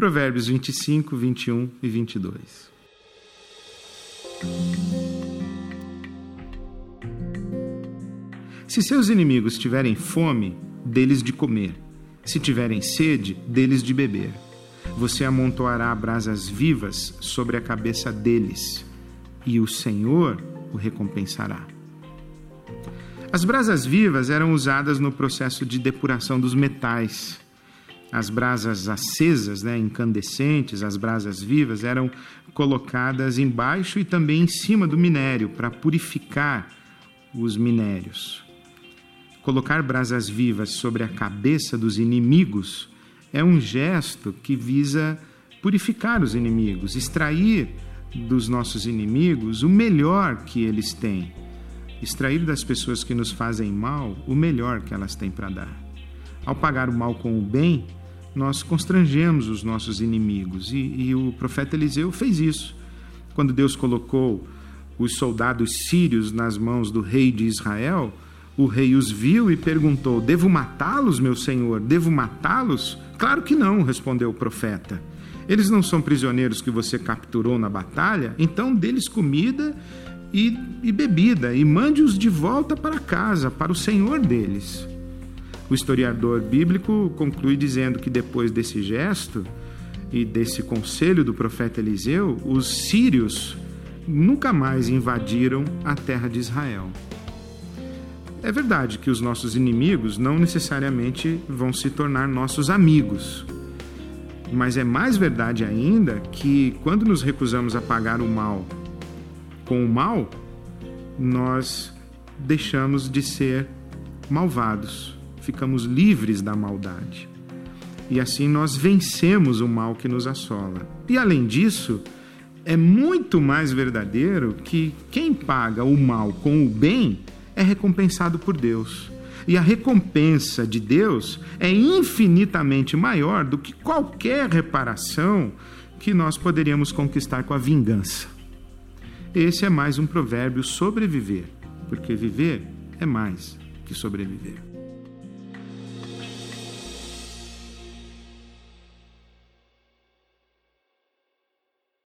Provérbios 25, 21 e 22. Se seus inimigos tiverem fome, deles de comer. Se tiverem sede, deles de beber você amontoará brasas vivas sobre a cabeça deles, e o Senhor o recompensará. As brasas vivas eram usadas no processo de depuração dos metais. As brasas acesas, né, incandescentes, as brasas vivas, eram colocadas embaixo e também em cima do minério para purificar os minérios. Colocar brasas vivas sobre a cabeça dos inimigos é um gesto que visa purificar os inimigos, extrair dos nossos inimigos o melhor que eles têm, extrair das pessoas que nos fazem mal o melhor que elas têm para dar. Ao pagar o mal com o bem, nós constrangemos os nossos inimigos e, e o profeta Eliseu fez isso. Quando Deus colocou os soldados sírios nas mãos do rei de Israel, o rei os viu e perguntou: Devo matá-los, meu senhor? Devo matá-los? Claro que não, respondeu o profeta. Eles não são prisioneiros que você capturou na batalha? Então dê-lhes comida e, e bebida e mande-os de volta para casa, para o senhor deles. O historiador bíblico conclui dizendo que depois desse gesto e desse conselho do profeta Eliseu, os sírios nunca mais invadiram a terra de Israel. É verdade que os nossos inimigos não necessariamente vão se tornar nossos amigos. Mas é mais verdade ainda que quando nos recusamos a pagar o mal com o mal, nós deixamos de ser malvados, ficamos livres da maldade. E assim nós vencemos o mal que nos assola. E além disso, é muito mais verdadeiro que quem paga o mal com o bem é recompensado por Deus. E a recompensa de Deus é infinitamente maior do que qualquer reparação que nós poderíamos conquistar com a vingança. Esse é mais um provérbio sobreviver, porque viver é mais que sobreviver.